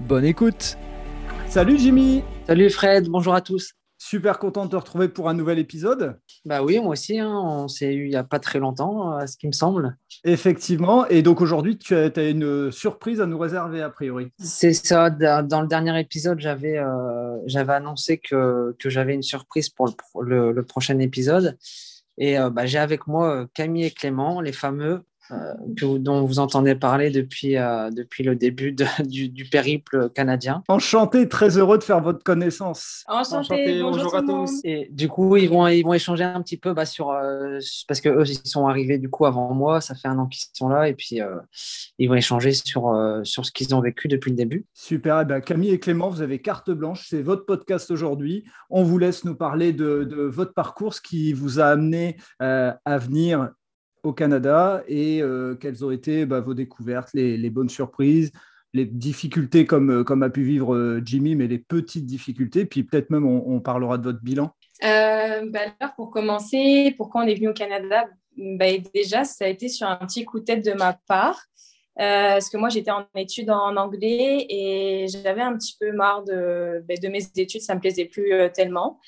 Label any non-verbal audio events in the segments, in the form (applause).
bonne écoute Salut Jimmy Salut Fred, bonjour à tous Super content de te retrouver pour un nouvel épisode. Bah oui, moi aussi, hein, on s'est eu il n'y a pas très longtemps, à ce qui me semble. Effectivement, et donc aujourd'hui, tu as, as, une surprise à nous réserver a priori. C'est ça, dans le dernier épisode, j'avais euh, j'avais annoncé que, que j'avais une surprise pour le, le, le prochain épisode. Et euh, bah, j'ai avec moi Camille et Clément, les fameux, euh, que, dont vous entendez parler depuis, euh, depuis le début de, (laughs) du, du, périple canadien. Enchanté, très heureux de faire votre connaissance. Enchanté, Enchanté bonjour, bonjour à tous. Et du coup, ils vont, ils vont échanger un petit peu bah, sur. Euh, parce que eux, ils sont arrivés du coup avant moi, ça fait un an qu'ils sont là, et puis euh, ils vont échanger sur, sur ce qu'ils ont vécu depuis le début. Super, eh bien, Camille et Clément, vous avez carte blanche, c'est votre podcast aujourd'hui. On vous laisse nous parler de, de, votre parcours, ce qui vous a amené à venir au Canada et euh, quelles ont été bah, vos découvertes, les, bonnes surprises, les difficultés comme, euh, comme a pu vivre euh, Jimmy, mais les petites difficultés. Puis peut-être même on, parlera de votre bilan. Bah alors pour commencer, pourquoi on est venu au Canada? Bah, Déjà, ça a été sur un petit coup de tête de ma part. Euh, parce que moi, j'étais en études en anglais et j'avais un petit peu marre de, de mes études, ça ne me plaisait plus euh, tellement.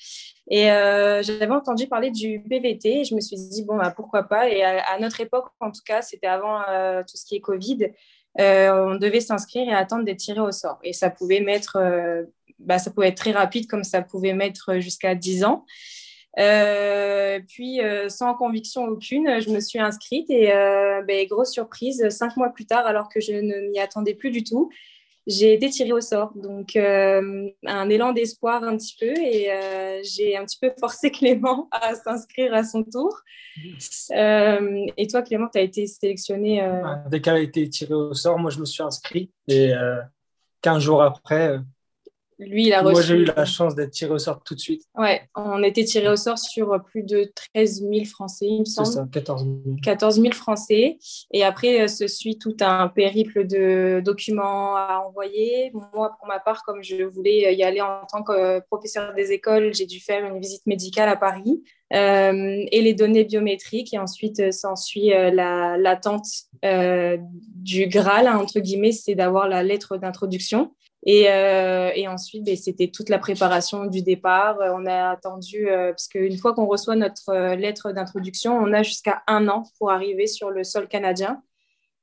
Et euh, j'avais entendu parler du PVT et je me suis dit, bon, bah, pourquoi pas. Et à, notre époque, en tout cas, c'était avant tout ce qui est Covid, on devait s'inscrire et attendre d'être tiré au sort. Et ça pouvait mettre, bah, ça pouvait être très rapide comme ça pouvait mettre jusqu'à 10 ans. Euh, puis, euh, sans conviction aucune, je me suis inscrite et euh, ben, grosse surprise, cinq mois plus tard, alors que je ne m'y attendais plus du tout, j'ai été tirée au sort. Donc, un élan d'espoir un petit peu et j'ai un petit peu (laughs) forcé Clément à s'inscrire à son tour. Et toi, Clément, tu as été sélectionné Dès qu'elle a été tirée au sort, moi, je me suis inscrit et 15 jours après, lui, il a Moi, reçu. j'ai eu la chance d'être tiré au sort tout de suite. Ouais, on était tiré au sort sur plus de 13 000 Français, il me semble. C'est ça, 14 000. 14 000 Français. Et après, se suit tout un périple de documents à envoyer. Moi, pour ma part, comme je voulais y aller en tant que professeur des écoles, j'ai dû faire une visite médicale à Paris. Euh, et les données biométriques. Et ensuite, euh, s'ensuit euh, l'attente euh, du Graal, hein, entre guillemets, c'est d'avoir la lettre d'introduction. Et, euh, et, ensuite, ben, c'était toute la préparation du départ. On a attendu, euh, parce qu'une fois qu'on reçoit notre euh, lettre d'introduction, on a jusqu'à un an pour arriver sur le sol canadien.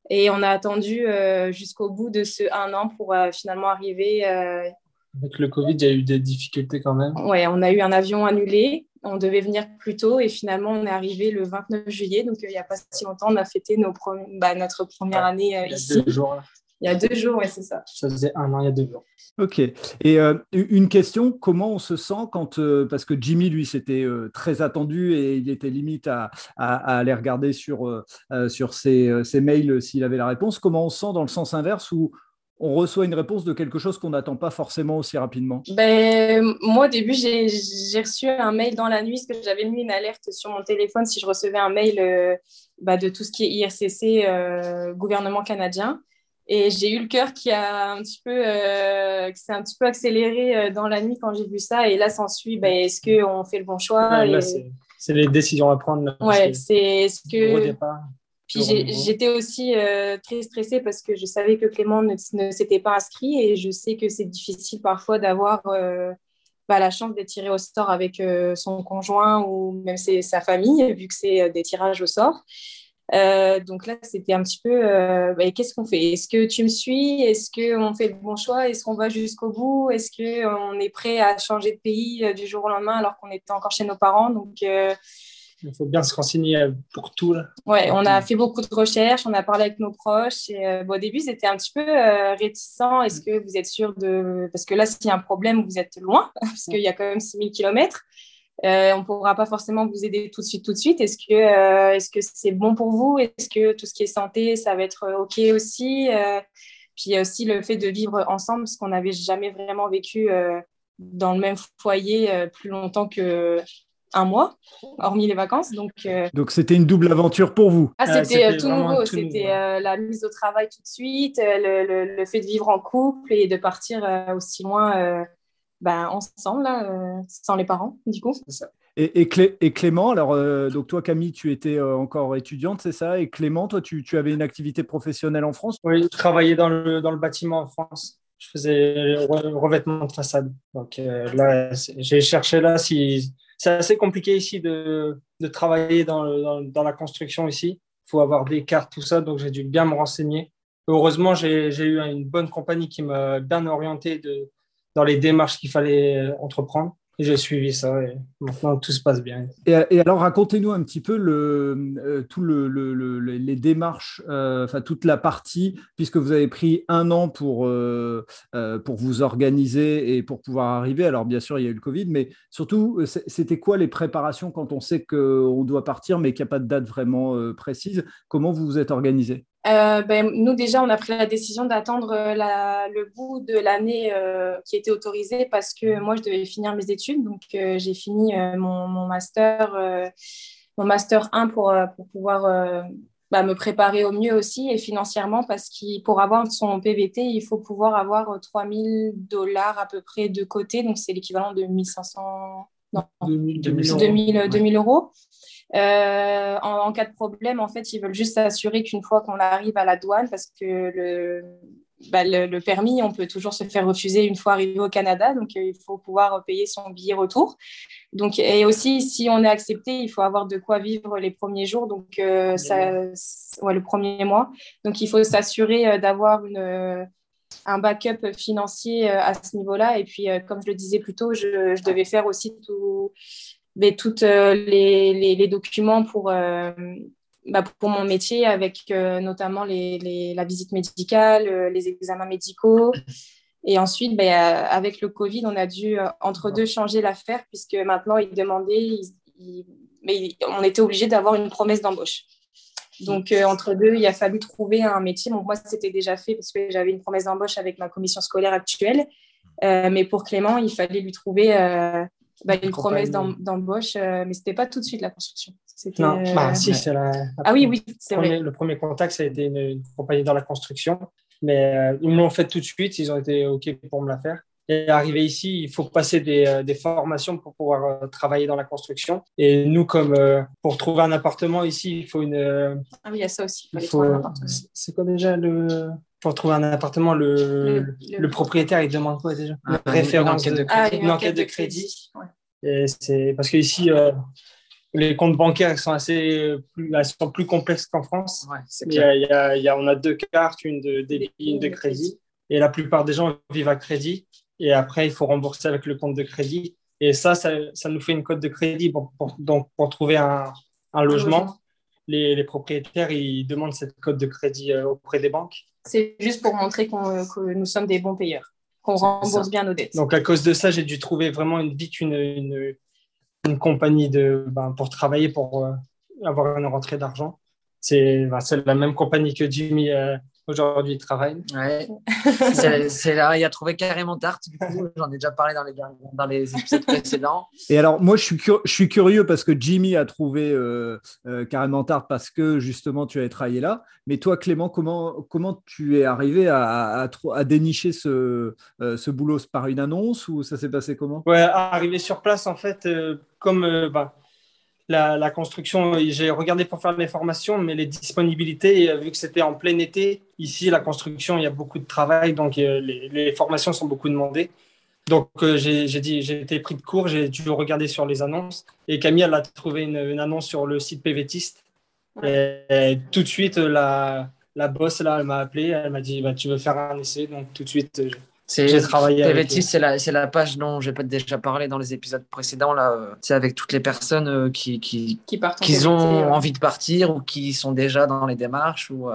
Et on a attendu euh, jusqu'au bout de ce un an pour euh, finalement arriver. Avec le Covid, il y a eu des difficultés quand même. Ouais, on a eu un avion annulé. On devait venir plus tôt et finalement, on est arrivé le 29 juillet. Donc, il n'y a pas si longtemps, on a fêté nos bah, notre première année il y a ici. deux jours, là. Il y a deux jours, ouais, c'est ça. Ça faisait un an, il y a deux jours. Ok. Et euh, une question, comment on se sent quand, euh, parce que Jimmy, lui, c'était euh, très attendu et il était limite à, à, à aller regarder sur, euh, sur ses, ses mails s'il avait la réponse. Comment on se sent dans le sens inverse où on reçoit une réponse de quelque chose qu'on n'attend pas forcément aussi rapidement? Ben, Moi, au début, j'ai reçu un mail dans la nuit parce que j'avais mis une alerte sur mon téléphone si je recevais un mail euh, bah, de tout ce qui est IRCC, euh, gouvernement canadien. Et j'ai eu le cœur qui a un petit peu, euh, qui s'est un petit peu accéléré euh, dans la nuit quand j'ai vu ça. Et là, s'ensuit, ben, est-ce qu'on fait le bon choix Ouais, et... c'est les décisions à prendre. Là, Ouais, c'est Au que. Puis j'étais aussi euh, très stressée parce que je savais que Clément ne, ne s'était pas inscrit et je sais que c'est difficile parfois d'avoir euh, bah, la chance d'être tiré au sort avec euh, son conjoint ou même sa famille, vu que c'est des tirages au sort. Euh, donc là, c'était un petit peu, euh, bah, qu'est-ce qu'on fait? Est-ce que tu me suis? Est-ce qu'on fait le bon choix? Est-ce qu'on va jusqu'au bout? Est-ce qu'on est prêt à changer de pays euh, du jour au lendemain alors qu'on était encore chez nos parents? Donc, euh, il faut bien se renseigner pour tout. Là. Ouais, on a fait beaucoup de recherches, on a parlé avec nos proches. Et, bon, au début, c'était un petit peu réticent. Est-ce que vous êtes sûr de. Parce que là, s'il y a un problème, vous êtes loin, (laughs) parce qu'il y a quand même 6000 km. Euh, on ne pourra pas forcément vous aider tout de suite, tout de suite. Est-ce que euh, est-ce que c'est bon pour vous? Est-ce que tout ce qui est santé, ça va être OK aussi? Euh, Puis il y a aussi le fait de vivre ensemble, parce qu'on n'avait jamais vraiment vécu euh, dans le même foyer euh, plus longtemps que un mois, hormis les vacances. Donc, euh, donc c'était une double aventure pour vous. Ah, c'était tout nouveau. C'était la mise au travail tout de suite, le, le, fait de vivre en couple et de partir aussi loin ben, ensemble, là, sans les parents, du coup. Ça. Et, et, Clément, alors, euh, donc toi, Camille, tu étais euh, encore étudiante, c'est ça? Et Clément, toi, tu, tu, avais une activité professionnelle en France? Oui, je travaillais dans le, dans le bâtiment en France. Je faisais revêtement de façade. Donc euh, là, j'ai cherché là si. C'est assez compliqué ici de, de travailler dans, dans, dans, la construction ici. Il faut avoir des cartes, tout ça. Donc j'ai dû bien me renseigner. Heureusement, j'ai eu une bonne compagnie qui m'a bien orienté de, dans les démarches qu'il fallait entreprendre. Et j'ai suivi ça et maintenant tout se passe bien. Et, alors racontez-nous un petit peu euh, tout le, le, les démarches, euh, enfin toute la partie, puisque vous avez pris un an pour, euh, pour vous organiser et pour pouvoir arriver. Alors bien sûr, il y a eu le Covid, mais surtout, c'était quoi les préparations quand on sait qu'on doit partir mais qu'il n'y a pas de date vraiment précise? Comment vous vous êtes organisé? Euh, ben, nous, déjà, on a pris la décision d'attendre euh, le bout de l'année euh, qui était autorisée parce que moi, je devais finir mes études. Donc, j'ai fini mon, mon, master, mon master 1 pour, pour pouvoir bah, me préparer au mieux aussi et financièrement parce que pour avoir son PVT, il faut pouvoir avoir 3000 dollars à peu près de côté. Donc, c'est l'équivalent de 1500, non, 2000, 2000, 2000 euros. Euh, en, cas de problème, en fait, ils veulent juste s'assurer qu'une fois qu'on arrive à la douane, parce que le, bah, le, permis, on peut toujours se faire refuser une fois arrivé au Canada, donc euh, il faut pouvoir payer son billet retour. Donc, et aussi, si on est accepté, il faut avoir de quoi vivre les premiers jours, donc euh, ça, ouais, le premier mois. Donc, il faut s'assurer d'avoir une un backup financier à ce niveau-là. Et puis, comme je le disais plus tôt, je, je devais faire aussi tout, mais tous euh, les, documents pour, euh, bah, pour mon métier, avec euh, notamment la visite médicale, les examens médicaux. Et ensuite, bah, avec le Covid, on a dû entre deux changer l'affaire, puisque maintenant, ils demandaient, mais on était obligé d'avoir une promesse d'embauche. Donc, entre deux, il a fallu trouver un métier. Bon, moi, c'était déjà fait parce que j'avais une promesse d'embauche avec ma commission scolaire actuelle. mais pour Clément, il fallait lui trouver bah, une promesse d'embauche, euh, mais ce n'était pas tout de suite la construction. Non, euh, bah, si, c'est la, Ah oui, oui, c'est vrai. Le premier contact, ça a été une, compagnie dans la construction, mais euh, ils me l'ont fait tout de suite, ils ont été OK pour me la faire. Et arrivé ici, il faut passer des, des formations pour pouvoir travailler dans la construction. Et nous, comme pour trouver un appartement ici, il faut une. ah oui, il y a ça aussi. Il faut, c'est quoi déjà le pour trouver un appartement, le, le, propriétaire, il demande quoi déjà? Une référence de, ah, une, enquête de crédit. C'est parce qu'ici, euh, les comptes bancaires sont assez plus, sont plus complexes qu'en France. il, y a, il y a, on a deux cartes, une de débit, une de crédit. Et la plupart des gens vivent à crédit. Et après, il faut rembourser avec le compte de crédit. Et ça, ça, ça nous fait une cote de crédit pour, donc, pour trouver un, un logement. Les, les, propriétaires, ils demandent cette cote de crédit euh, auprès des banques. C'est juste pour montrer que nous sommes des bons payeurs, qu'on rembourse bien nos dettes. Donc, à cause de ça, j'ai dû trouver vraiment une, vite une, une, une compagnie de, ben, pour travailler, pour euh, avoir une rentrée d'argent. C'est ben, la même compagnie que Jimmy euh, aujourd'hui travaille. Ouais. (laughs) c'est là, il a trouvé carrément tarte, du coup, j'en ai déjà parlé dans les, dans les épisodes précédents. Et alors, moi, je suis, je suis curieux parce que Jimmy a trouvé euh, euh, carrément tarte parce que justement, tu avais travaillé là. Mais toi, Clément, comment, comment tu es arrivé à, à, dénicher ce, euh, ce boulot par une annonce ou ça s'est passé comment? Ouais, arrivé sur place, en fait, comme. Bah, la, construction, j'ai regardé pour faire les formations, mais les disponibilités, vu que c'était en plein été, ici, la construction, il y a beaucoup de travail, donc euh, les, formations sont beaucoup demandées. Donc, euh, j'ai dit, j'ai été pris de court, j'ai dû regarder sur les annonces. Et Camille, elle a trouvé une, annonce sur le site PVTiste. Et, tout de suite, la, la boss, là, elle m'a appelé, elle m'a dit, bah, tu veux faire un essai Donc, tout de suite, j'ai travaillé c'est la, la, page dont j'ai pas déjà parlé dans les épisodes précédents, là. C'est avec toutes les personnes euh, qui, qui, qui, partent qui ont envie de partir ou qui sont déjà dans les démarches. Ou,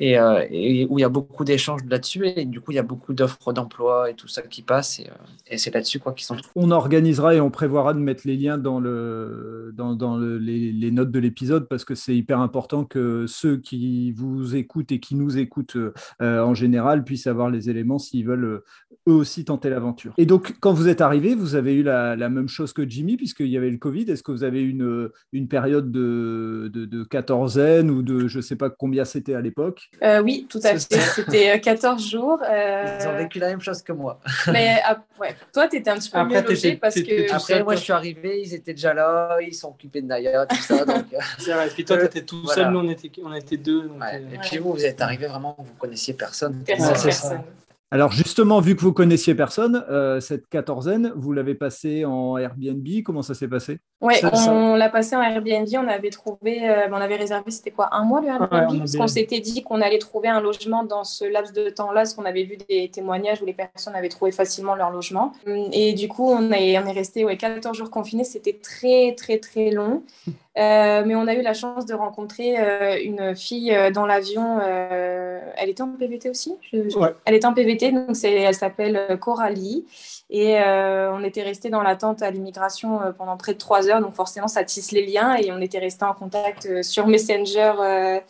euh, et, où il y a beaucoup d'échanges là-dessus. Et du coup, il y a beaucoup d'offres d'emploi et tout ça qui passe. Et, euh, c'est là-dessus quoi qu'ils sont. On organisera et on prévoira de mettre les liens dans, le, dans, les, notes de l'épisode parce que c'est hyper important que ceux qui vous écoutent et qui nous écoutent euh, en général puissent avoir les éléments s'ils veulent eux aussi tenter l'aventure. Et donc, quand vous êtes arrivé, vous avez eu la, même chose que Jimmy puisqu'il y avait le Covid. Est-ce que vous avez une, une période de, de, de quatorzaine ou de je ne sais pas combien c'était à l'époque? Euh, oui, tout à fait. C'était 14 euh, jours. Euh, Ils ont vécu la même chose que moi. (laughs) Mais ah, ouais. toi, tu étais un petit peu mieux logé parce que. Après, moi, je suis arrivé, ils étaient déjà là, ils sont occupés de Naya, tout ça. donc... (laughs) C'est vrai. Et puis toi, tu étais tout seul, nous, on était, on était deux. Et puis vous, vous êtes arrivé vraiment, vous connaissiez personne. Personne, personne. Alors justement, vu que vous connaissiez personne, euh, cette quatorzaine, vous l'avez passée en Airbnb. Comment ça s'est passé? Oui, on l'a passé en Airbnb. On avait trouvé, euh, on avait réservé, c'était quoi, un mois le Airbnb? Parce qu'on s'était dit qu'on allait trouver un logement dans ce laps de temps-là, parce qu'on avait vu des témoignages où les personnes avaient trouvé facilement leur logement. Et du coup, on est, on est resté ouais, 14 jours confinés. C'était très, très, très long. (laughs) Euh, mais on a eu la chance de rencontrer euh, une fille euh, dans l'avion. elle était en PVT aussi? Elle était en PVT, donc elle s'appelle Coralie. Et on était resté dans l'attente à l'immigration pendant près de trois heures. Donc forcément, ça tisse les liens. Et on était resté en contact sur Messenger.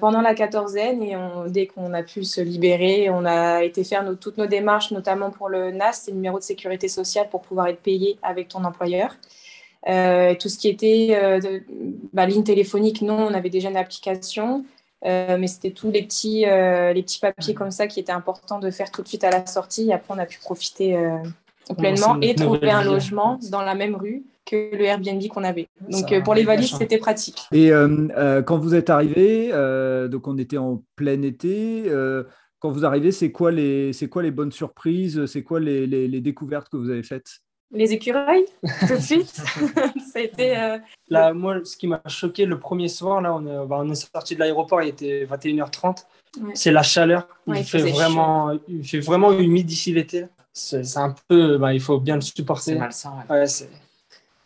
pendant la quatorzaine et dès qu'on a pu se libérer, on a été faire toutes nos démarches, notamment pour le NAS, c'est le numéro de sécurité sociale pour pouvoir être payé avec ton employeur. Euh, tout ce qui était euh, bah, ligne téléphonique, non, on avait déjà une application. Euh, mais c'était tous les petits, les petits papiers comme ça qui étaient importants de faire tout de suite à la sortie. Et après, on a pu profiter pleinement et trouver un logement dans la même rue que le Airbnb qu'on avait. Donc pour les valises, c'était pratique. Et quand vous êtes arrivé, donc on était en plein été. quand vous arrivez, c'est quoi les, c'est quoi les bonnes surprises C'est quoi les, les, les, découvertes que vous avez faites? Les écureuils, tout de suite. (laughs) ça a été. Euh, là, moi, ce qui m'a choqué le premier soir, là, on est, bah, on est sorti de l'aéroport, il était 21h30. C'est la chaleur. il, fait vraiment, il fait vraiment humide ici l'été. C'est un peu. Bah, il faut bien le supporter. C'est malsain. Ouais.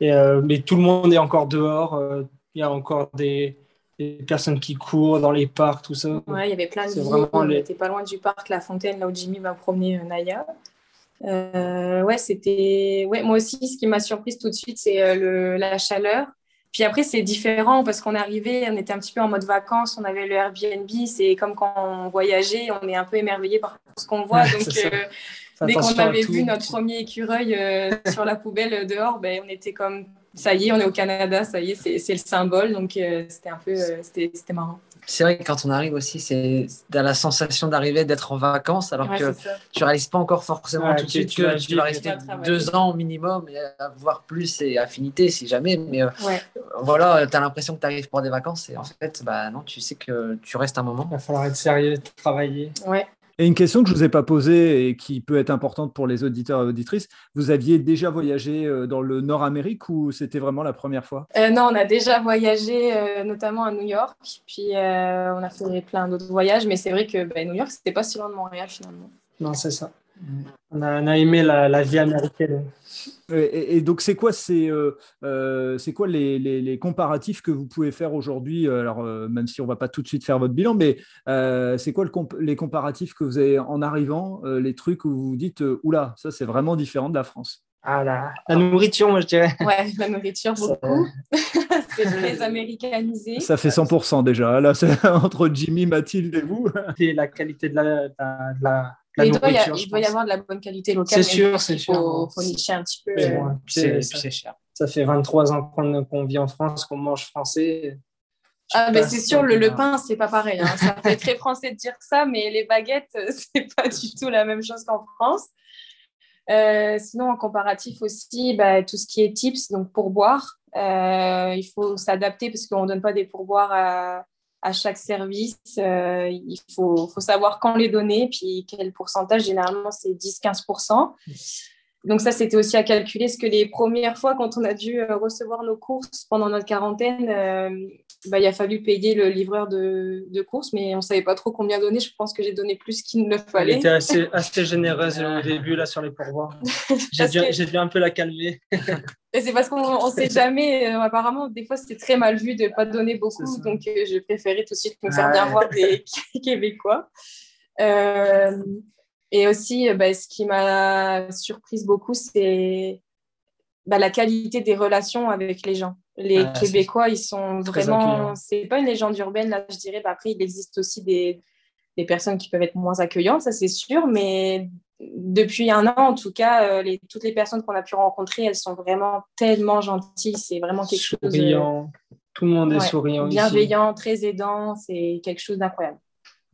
Et, euh, mais tout le monde est encore dehors. Euh, il y a encore des, des, personnes qui courent dans les parcs, tout ça. Ouais, il y avait plein de vie. On n'était pas loin du parc La Fontaine, là où Jimmy va promener Naya. Euh, ouais, c'était. Ouais, moi aussi, ce qui m'a surprise tout de suite, c'est euh, la chaleur. Puis après, c'est différent parce qu'on est arrivé, on était un petit peu en mode vacances, on avait le Airbnb, c'est comme quand on voyageait, on est un peu émerveillé par ce qu'on voit. donc, euh, dès qu'on avait vu notre premier écureuil sur la poubelle dehors, ben, on était comme ça y est, on est au Canada, ça y est, c'est le symbole. Donc, c'était un peu, c'était marrant c'est vrai que quand on arrive aussi, c'est la sensation d'arriver, d'être en vacances, alors que tu réalises pas encore forcément tout de suite que tu, vas rester deux ans minimum, et voire plus, et affinité si jamais. Mais euh, voilà, tu as l'impression que tu arrives pour des vacances, et en fait, bah, non, tu sais que tu restes un moment. Il va falloir être sérieux, travailler. Ouais. Et une question que je ne vous ai pas posée et qui peut être importante pour les auditeurs et auditrices, vous aviez déjà voyagé euh, dans le Nord-Amérique ou c'était vraiment la première fois? Euh, Non, on a déjà voyagé euh, notamment à New York, puis on a fait plein d'autres voyages, mais c'est vrai que ben, New York, c'était pas si loin de Montréal finalement. Non, c'est ça. On a, aimé la, vie américaine. Et, donc, c'est quoi, c'est, euh, euh, c'est quoi les, les, comparatifs que vous pouvez faire aujourd'hui? Alors, euh, même si on va pas tout de suite faire votre bilan, mais c'est quoi le les comparatifs que vous avez en arrivant, les trucs où vous vous dites, oula, ça c'est vraiment différent de la France? Ah la, la nourriture, moi je dirais. Ouais, la nourriture, beaucoup. c'est très américanisé. Ça fait 100% déjà. Là, c'est (laughs) entre Jimmy, Mathilde et vous. Et la qualité de la, de la il, doit y, avoir de la bonne qualité locale. C'est sûr, c'est sûr. Il faut nicher un petit peu. c'est cher. Ça fait 23 ans qu'on vit en France, qu'on mange français. Ah, mais c'est sûr, le, le pain, c'est pas pareil. Hein. Ça fait très (laughs) français de dire ça, mais les baguettes, (laughs) c'est pas du tout la même chose qu'en France. Euh, sinon, en comparatif aussi, bah, tout ce qui est tips, donc pourboire, euh, il faut s'adapter parce qu'on ne donne pas des pourboires à, à chaque service. Euh, il faut, faut, savoir quand les donner, puis quel pourcentage. Généralement, c'est 10-15%. Donc ça, c'était aussi à calculer, parce que les premières fois, quand on a dû euh, recevoir nos courses pendant notre quarantaine, euh, bah, il a fallu payer le livreur de, de course, mais on ne savait pas trop combien donner. Je pense que j'ai donné plus qu'il ne fallait. Elle était assez, assez généreuse au (laughs) début là, sur les pourboires. (laughs) J'ai dû, dû, un peu la calmer. C'est parce qu'on ne sait (laughs) jamais. Euh, apparemment, des fois, c'est très mal vu de ne pas donner beaucoup. Donc, euh, j'ai préféré tout de suite me faire bien voir des Québécois. Euh, et aussi, bah, ce qui m'a surprise beaucoup, c'est bah, la qualité des relations avec les gens. Les ah, Québécois, ils sont vraiment. C'est pas une légende urbaine, là, je dirais. Bah, après, il existe aussi des, des, personnes qui peuvent être moins accueillantes, ça c'est sûr. Mais depuis un an, en tout cas, euh, les, toutes les personnes qu'on a pu rencontrer, elles sont vraiment tellement gentilles. C'est vraiment quelque chose. Souriant. Tout le monde est souriant. Bienveillant, très aidant. C'est quelque chose d'incroyable.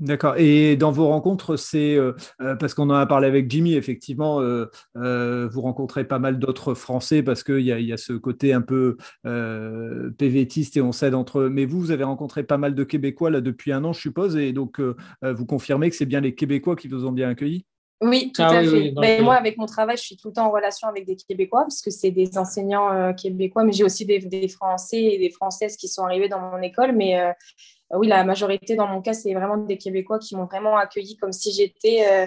D'accord. Et dans vos rencontres, c'est euh, euh, parce qu'on en a parlé avec Jimmy, effectivement, euh, vous rencontrez pas mal d'autres Français parce qu'il y, y, a ce côté un peu PVTiste et on s'aide entre eux. Mais vous, vous avez rencontré pas mal de Québécois là depuis un an, je suppose, et donc vous confirmez que c'est bien les Québécois qui vous ont bien accueillis oui, tout ah à fait. mais moi, avec mon travail, je suis tout le temps en relation avec des Québécois, parce que c'est des enseignants québécois, mais j'ai aussi des, des, Français et des Françaises qui sont arrivés dans mon école. Mais euh, oui, la majorité dans mon cas, c'est vraiment des Québécois qui m'ont vraiment accueilli comme si j'étais euh,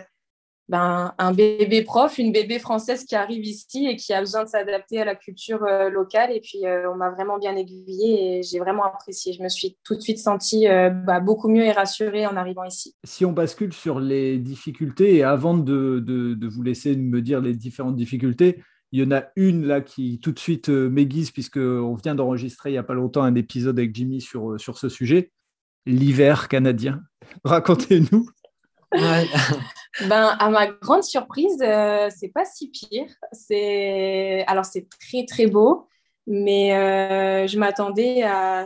ben, un bébé prof, une bébé française qui arrive ici et qui a besoin de s'adapter à la culture euh, locale. Et puis, on m'a vraiment bien aiguillée et j'ai vraiment apprécié. Je me suis tout de suite sentie bah, beaucoup mieux et rassurée en arrivant ici. Si on bascule sur les difficultés, et avant de, de vous laisser me dire les différentes difficultés, il y en a une là qui tout de suite m'aiguise puisqu'on vient d'enregistrer il n'y a pas longtemps un épisode avec Jimmy sur, sur ce sujet l'hiver canadien (laughs) Racontez-nous. Ben, à ma grande surprise, euh, c'est pas si pire. C'est alors c'est très très beau, mais euh, je m'attendais à.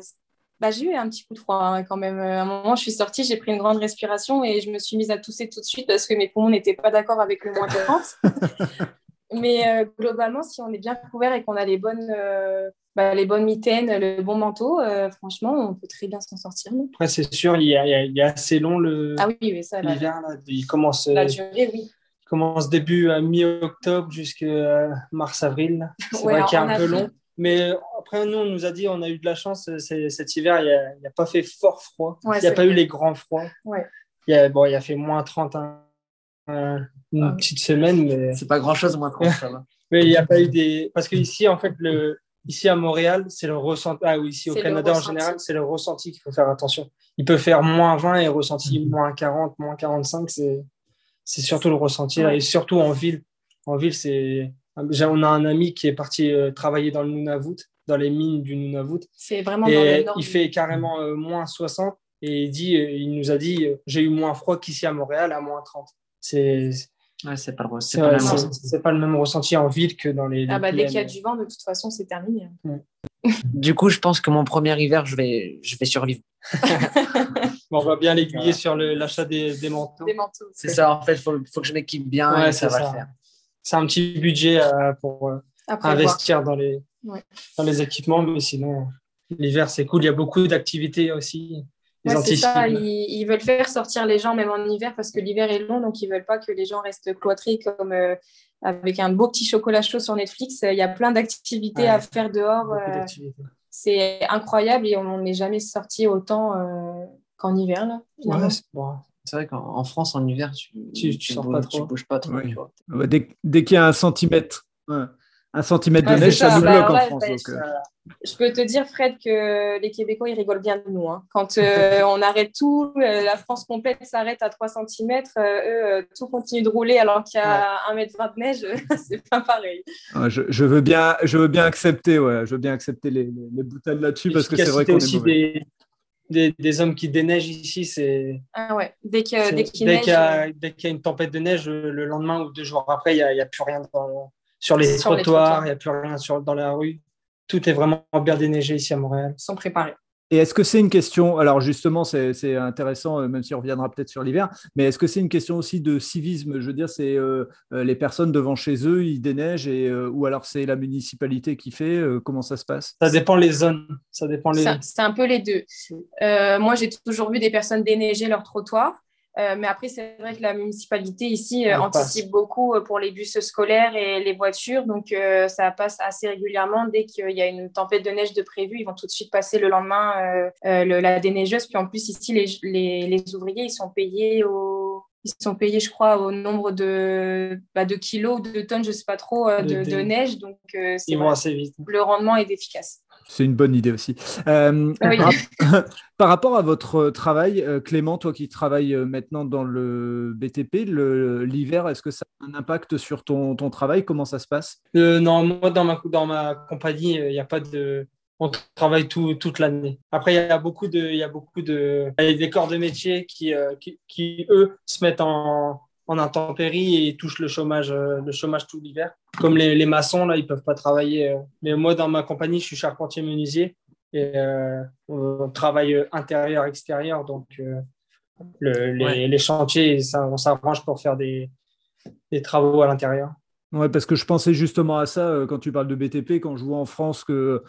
Bah, j'ai eu un petit coup de froid hein, quand même. À un moment, je suis sortie, j'ai pris une grande respiration et je me suis mise à tousser tout de suite parce que mes poumons n'étaient pas d'accord avec le moins 40. (laughs) mais euh, globalement, si on est bien couvert et qu'on a les bonnes bah, les bonnes mitaines, le bon manteau, euh, franchement, on peut très bien s'en sortir. Après, c'est sûr, il y, a, il, assez long le ah oui, ça, l'hiver. Il commence, la euh, durée, oui. commence début à mi-octobre jusqu'à mars-avril. (laughs) C'est vrai qu'il est un peu long. Mais après, nous, on nous a dit, on a eu de la chance cet hiver, il n'a pas fait fort froid. il n'y a pas eu les grands froids. Il, a, bon, il a fait moins 30 une ah. petite semaine. mais C'est pas grand-chose, moins 30, ça va. (laughs) mais il n'y a pas eu des. Parce qu'ici, en fait, le, Ici à Montréal, c'est le ressenti. Ah oui, ici au Canada en général, c'est le ressenti qu'il faut faire attention. Il peut faire moins 20 et ressenti mhm. moins 40, moins 45. C'est, c'est surtout le ressenti. Et surtout en ville. En ville, c'est. On a un ami qui est parti euh, travailler dans le Nunavut, dans les mines du Nunavut. C'est vraiment dans le nord. Il fait carrément euh, moins 60 et il, dit, euh, il nous a dit j'ai eu moins froid qu'ici à Montréal à moins 30. C'est c'est pas, pas, le même ressenti en ville que dans les. Ah bah, dès qu'il y a du vent, de toute façon, c'est terminé. (laughs) du coup, je pense que mon premier hiver, je vais, je vais survivre. (laughs) on va bien l'aiguiller sur l'achat des, des, manteaux. C'est ça, en fait, il faut, faut, que je m'équipe bien et ça va le faire. C'est un petit budget euh, pour euh, investir dans les, dans les équipements, mais sinon, l'hiver, c'est cool. Il y a beaucoup d'activités aussi c'est ça, ils, veulent faire sortir les gens même en hiver parce que l'hiver est long, donc ils veulent pas que les gens restent cloîtrés comme euh, avec un beau petit chocolat chaud sur Netflix. Il y a plein d'activités à faire dehors. Euh, c'est incroyable et on n'est jamais sorti autant euh, qu'en hiver. Là, c'est vrai qu'en France, en hiver, tu, tu, bouges, pas trop. bouges pas trop. Dès, dès qu'il y a un centimètre, un centimètre de neige, ça, nous bloque en France. Euh. Je peux te dire, Fred, que les Québécois, ils rigolent bien de nous. Hein. Quand euh, on arrête tout, euh, la France complète s'arrête à 3 cm, eux, tout continue de rouler alors qu'il y a 1m20 de neige, (laughs) c'est pas pareil. je, veux bien, je veux bien accepter, ouais, je veux bien accepter les, les, boutades là-dessus parce que c'est vrai qu'on est mauvais. Des, des, hommes qui déneigent ici, c'est. Ah ouais, dès qu'il y, qu y, a une tempête de neige, le lendemain ou deux jours après, il n'y a, a, plus rien dans, sur les trottoirs, il n'y a plus rien sur, dans la rue. Tout est vraiment bien déneigé ici à Montréal. Ils sont préparés. Et est-ce que c'est une question, alors justement, c'est intéressant, euh, même si on reviendra peut-être sur l'hiver, mais est-ce que c'est une question aussi de civisme? Je veux dire, c'est euh, euh, les personnes devant chez eux, ils déneigent, et, ou alors c'est la municipalité qui fait Comment ça se passe? Ça dépend les zones. Ça dépend les. C'est un peu les deux. moi, j'ai toujours vu des personnes déneiger leur trottoir. Euh, mais après, c'est vrai que la municipalité ici euh, anticipe beaucoup euh, pour les bus scolaires et les voitures. Donc, ça passe assez régulièrement. Dès qu'il y a une tempête de neige de prévu, ils vont tout de suite passer le lendemain la déneigeuse. Puis en plus, ici, les, les, ouvriers, ils sont payés au, ils sont payés, je crois, au nombre de, bah, de kilos, de tonnes, je ne sais pas trop, de, neige. Donc, ils vont assez vite. Le rendement est efficace. C'est une bonne idée aussi. Euh, (laughs) par, rapport à votre travail, euh, Clément, toi qui travailles euh, maintenant dans le BTP, l'hiver, est-ce que ça a un impact sur ton, ton travail? Comment ça se passe? Non, moi, dans ma, dans ma compagnie, il n'y a pas de. On travaille tout, toute l'année. Après, il y a beaucoup de, il y a beaucoup de, il y a des corps de métier qui, qui, qui, eux, se mettent en, en intempérie et touchent le chômage, euh, le chômage tout l'hiver. Comme les, les, maçons, là, ils peuvent pas travailler. Euh. Mais moi, dans ma compagnie, je suis charpentier menuisier et euh, on travaille intérieur-extérieur. Donc, le, les, les, chantiers, ça, on s'arrange pour faire des, des travaux à l'intérieur. Ouais, parce que je pensais justement à ça quand tu parles de BTP, quand je vois en France que,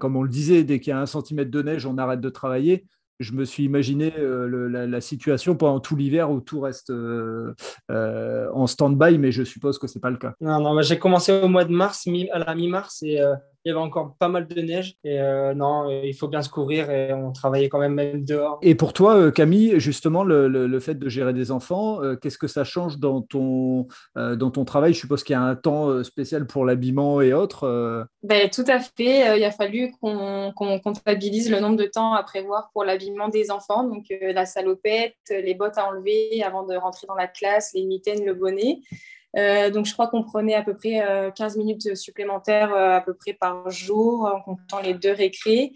comme on le disait, dès qu'il y a un centimètre de neige, on arrête de travailler je me suis imaginé euh, la, situation pendant tout l'hiver où tout reste euh, euh, en stand-by, mais je suppose que ce n'est pas le cas. Non, non, j'ai commencé au mois de mars, à la mi-mars, et il y avait encore pas mal de neige. Et non, il faut bien se couvrir et on travaillait quand même même dehors. Et pour toi, Camille, justement, le, le, fait de gérer des enfants, qu'est-ce que ça change dans ton, dans ton travail? Je suppose qu'il y a un temps spécial pour l'habillement et autres. Ben, tout à fait. il a fallu qu'on comptabilise le nombre de temps à prévoir pour l'habillement des enfants, donc euh, la salopette, les bottes à enlever avant de rentrer dans la classe, les mitaines, le bonnet. Euh, donc, je crois qu'on prenait à peu près 15 euh, minutes supplémentaires à peu près par jour en comptant les deux récrés.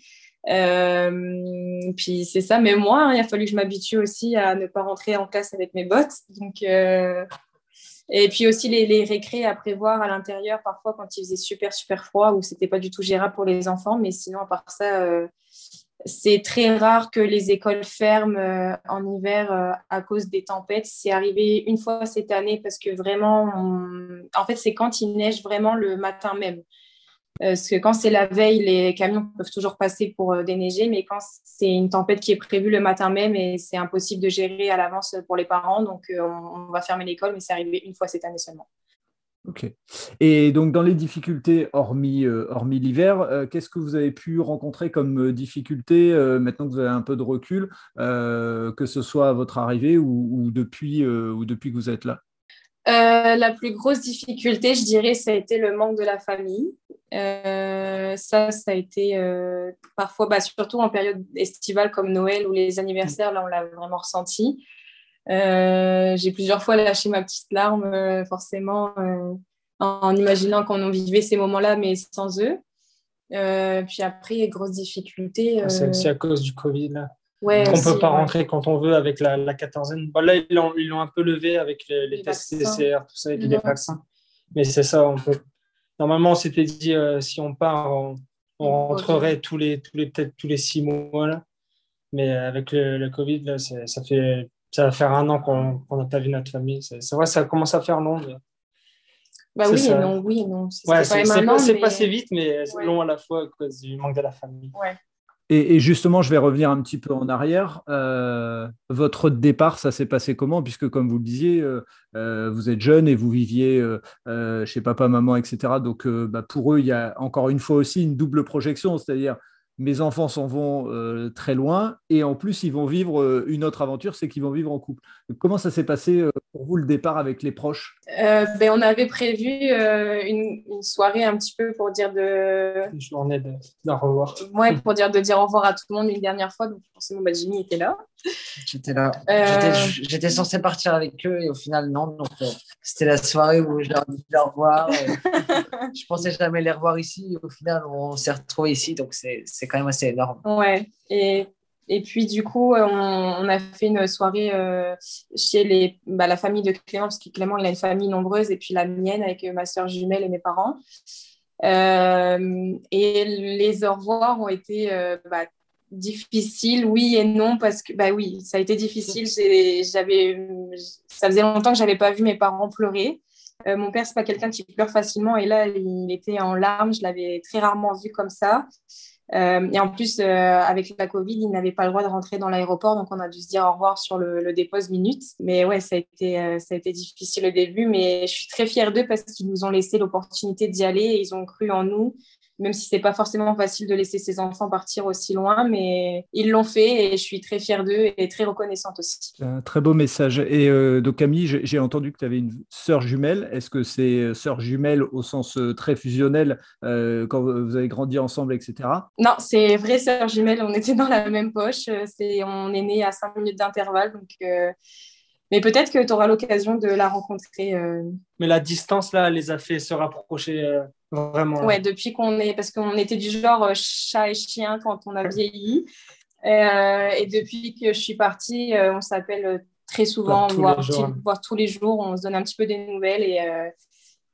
puis c'est ça, mais moi, hein, il a fallu que je m'habitue aussi à ne pas rentrer en classe avec mes bottes. Donc, et puis aussi les, les à prévoir à l'intérieur, parfois quand il faisait super, super froid ou c'était pas du tout gérable pour les enfants. Mais sinon, à part ça, c'est très rare que les écoles ferment euh, en hiver euh, à cause des tempêtes. C'est arrivé une fois cette année parce que vraiment, en fait, c'est quand il neige vraiment le matin même. Euh, parce que quand c'est la veille, les camions peuvent toujours passer pour déneiger, mais quand c'est une tempête qui est prévue le matin même et c'est impossible de gérer à l'avance pour les parents, donc on va fermer l'école, mais c'est arrivé une fois cette année seulement. Ok. Et donc, dans les difficultés, hormis, euh, hormis l'hiver, euh, qu'est-ce que vous avez pu rencontrer comme euh, difficultés maintenant que vous avez un peu de recul, que ce soit à votre arrivée ou, depuis, ou depuis que vous êtes là? La plus grosse difficulté, je dirais, ça a été le manque de la famille. ça, ça a été parfois, bah, surtout en période estivale comme Noël ou les anniversaires, là, on l'a vraiment ressenti. Euh, j'ai plusieurs fois lâché ma petite larme, euh, forcément, euh, en, imaginant qu'on vivait ces moments-là, mais sans eux. puis après, grosse difficulté. C'est aussi à cause du Covid. Là. Ouais, on ne peut pas rentrer quand on veut avec la, la quatorzaine. là, ils l'ont un peu levé avec les, tests PCR, tout ça, et les vaccins. Mais c'est ça, on peut... Normalement, on s'était dit, si on part, on, rentrerait tous les, tous les, peut-être tous les six mois. Là. Mais avec le, le Covid, là, ça fait ça va faire un an qu'on n'a pas vu notre famille. C'est vrai, ça commence à faire long. Bah oui, et non, oui non. C'est ouais, passé vite, mais c'est long à la fois à cause du manque de la famille. Ouais. Et, justement, je vais revenir un petit peu en arrière. Euh, votre départ, ça s'est passé comment? Puisque, comme vous le disiez, euh, euh, vous êtes jeune et vous viviez chez papa, maman, etc. Donc, bah, pour eux, il y a encore une fois aussi une double projection, c'est-à-dire mes enfants s'en vont euh, très loin et en plus ils vont vivre euh, une autre aventure, c'est qu'ils vont vivre en couple. comment ça s'est passé euh, pour vous le départ avec les proches? Ben, On avait prévu une, soirée un petit peu pour dire de... Une journée de, revoir. Ouais, pour dire de dire au revoir à tout le monde une dernière fois. Donc forcément, bah, Jimmy était là. J'étais là. J'étais censé partir avec eux et au final non. Donc c'était la soirée où je leur dis au revoir. je pensais jamais les revoir ici. Au final, on s'est retrouvés ici. Donc c'est quand même assez énorme. Ouais. Et, et puis, du coup, on, on a fait une soirée euh, chez les, bah, la famille de Clément, parce que Clément, il a une famille nombreuse, et puis la mienne avec ma soeur jumelle et mes parents. Euh, et les au revoir ont été euh, bah, difficiles, oui et non, parce que, bah oui, ça a été difficile. J'avais, ça faisait longtemps que j'avais pas vu mes parents pleurer. mon père, c'est pas quelqu'un qui pleure facilement, et là, il était en larmes. Je l'avais très rarement vu comme ça. Euh, et en plus, avec la Covid, ils n'avaient pas le droit de rentrer dans l'aéroport, donc on a dû se dire au revoir sur le, le dépose minute. Mais ouais, ça a, été, ça a été difficile au début, mais je suis très fière d'eux parce qu'ils nous ont laissé l'opportunité d'y aller et ils ont cru en nous même si c'est pas forcément facile de laisser ses enfants partir aussi loin, mais ils l'ont fait et je suis très fière d'eux et très reconnaissante aussi. Un très beau message. Et euh, donc Camille, j'ai entendu que tu avais une sœur jumelle. Est-ce que c'est euh, sœur jumelle au sens euh, très fusionnel quand vous avez grandi ensemble, etc. Non, c'est vraie sœur jumelle. On était dans la même poche. C'est, on est nés à 5 minutes d'intervalle, donc. Mais peut-être que tu auras l'occasion de la rencontrer. Mais la distance, là, les a fait se rapprocher Vraiment. Ouais, depuis qu'on est, parce qu'on était du genre euh, chat et chien quand on a vieilli. Euh, et depuis que je suis partie, euh, on s'appelle très souvent, voire, tous les jours. On se donne un petit peu des nouvelles et,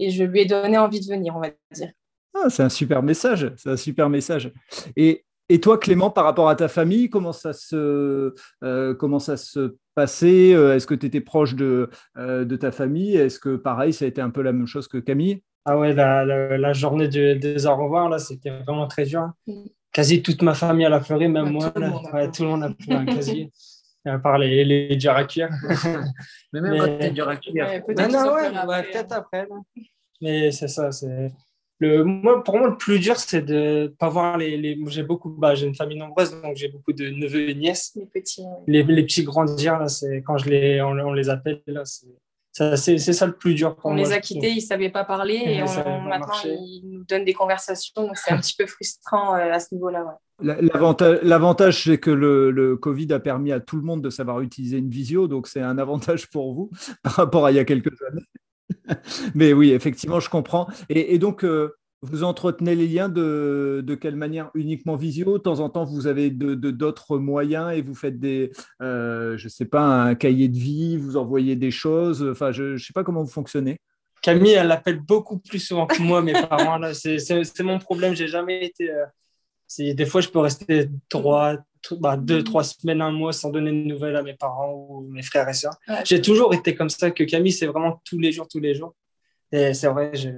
et je lui ai donné envie de venir, on va dire. Ah, c'est un super message. C'est un super message. Et, et, toi, Clément, par rapport à ta famille, comment ça se, comment ça se passait? Est-ce que tu étais proche de, de ta famille? Est-ce que pareil, ça a été un peu la même chose que Camille? Ah ouais, la, la, journée des au revoir, là, c'était vraiment très dur. Quasi toute ma famille a pleuré, même moi. Tout, là. Le ouais, tout le monde a pleuré, quasi. (laughs) à part les, les durs à cuire. Mais même quand t'es dur à cuire. peut-être non, ouais, peut-être après. Mais c'est ça. C'est... Le, moi, pour moi, le plus dur, c'est de ne pas voir les. les... J'ai beaucoup, bah, j'ai une famille nombreuse, donc j'ai beaucoup de neveux et nièces. Les petits. Les, les, petits grandir, là, c'est quand je les, on, on les appelle, là, c'est c'est ça le plus dur pour on les a quittés, ils ne savaient pas parler et maintenant ils nous donnent des conversations, donc c'est un (laughs) petit peu frustrant euh, à ce niveau-là. L'avantage, c'est que le, Covid a permis à tout le monde de savoir utiliser une visio, donc c'est un avantage pour vous (laughs) par rapport à il y a quelques années. (laughs) Mais oui, effectivement, je comprends. Et, donc, euh, vous entretenez les liens de, quelle manière? Uniquement visio? De temps en temps, vous avez d'autres moyens et vous faites des, euh, je ne sais pas, un cahier de vie, vous envoyez des choses? Enfin, je ne sais pas comment vous fonctionnez. Camille, elle l'appelle beaucoup plus souvent que moi, mes parents. C'est mon problème. J'ai jamais été. Euh, des fois, je peux rester trois, bah, deux, trois semaines, un mois sans donner de nouvelles à mes parents ou mes frères et sœurs. J'ai toujours été comme ça. Que Camille, c'est vraiment tous les jours, tous les jours c'est vrai, je...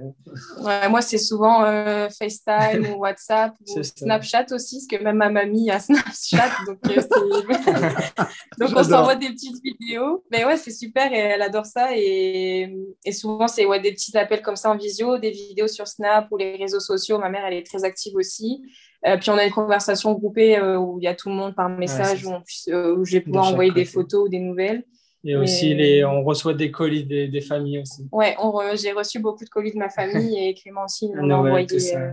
moi, c'est souvent euh, FaceTime ou WhatsApp (laughs) ou Snapchat aussi, parce que même ma mamie a (laughs) Snapchat. Donc, euh, (laughs) donc on s'envoie des petites vidéos. Mais ouais, c'est super et elle adore ça. Et, et souvent, c'est ouais, des petits appels comme ça en visio, des vidéos sur Snap ou les réseaux sociaux. Ma mère, elle est très active aussi. Euh, puis on a une conversation groupée où il y a tout le monde par message, où, où, je vais pouvoir envoyer des photos ou des nouvelles. Et aussi, les, on reçoit des colis des, des familles aussi. Ouais, j'ai reçu beaucoup de colis de ma famille (laughs) et Clément aussi m'en a envoyé euh,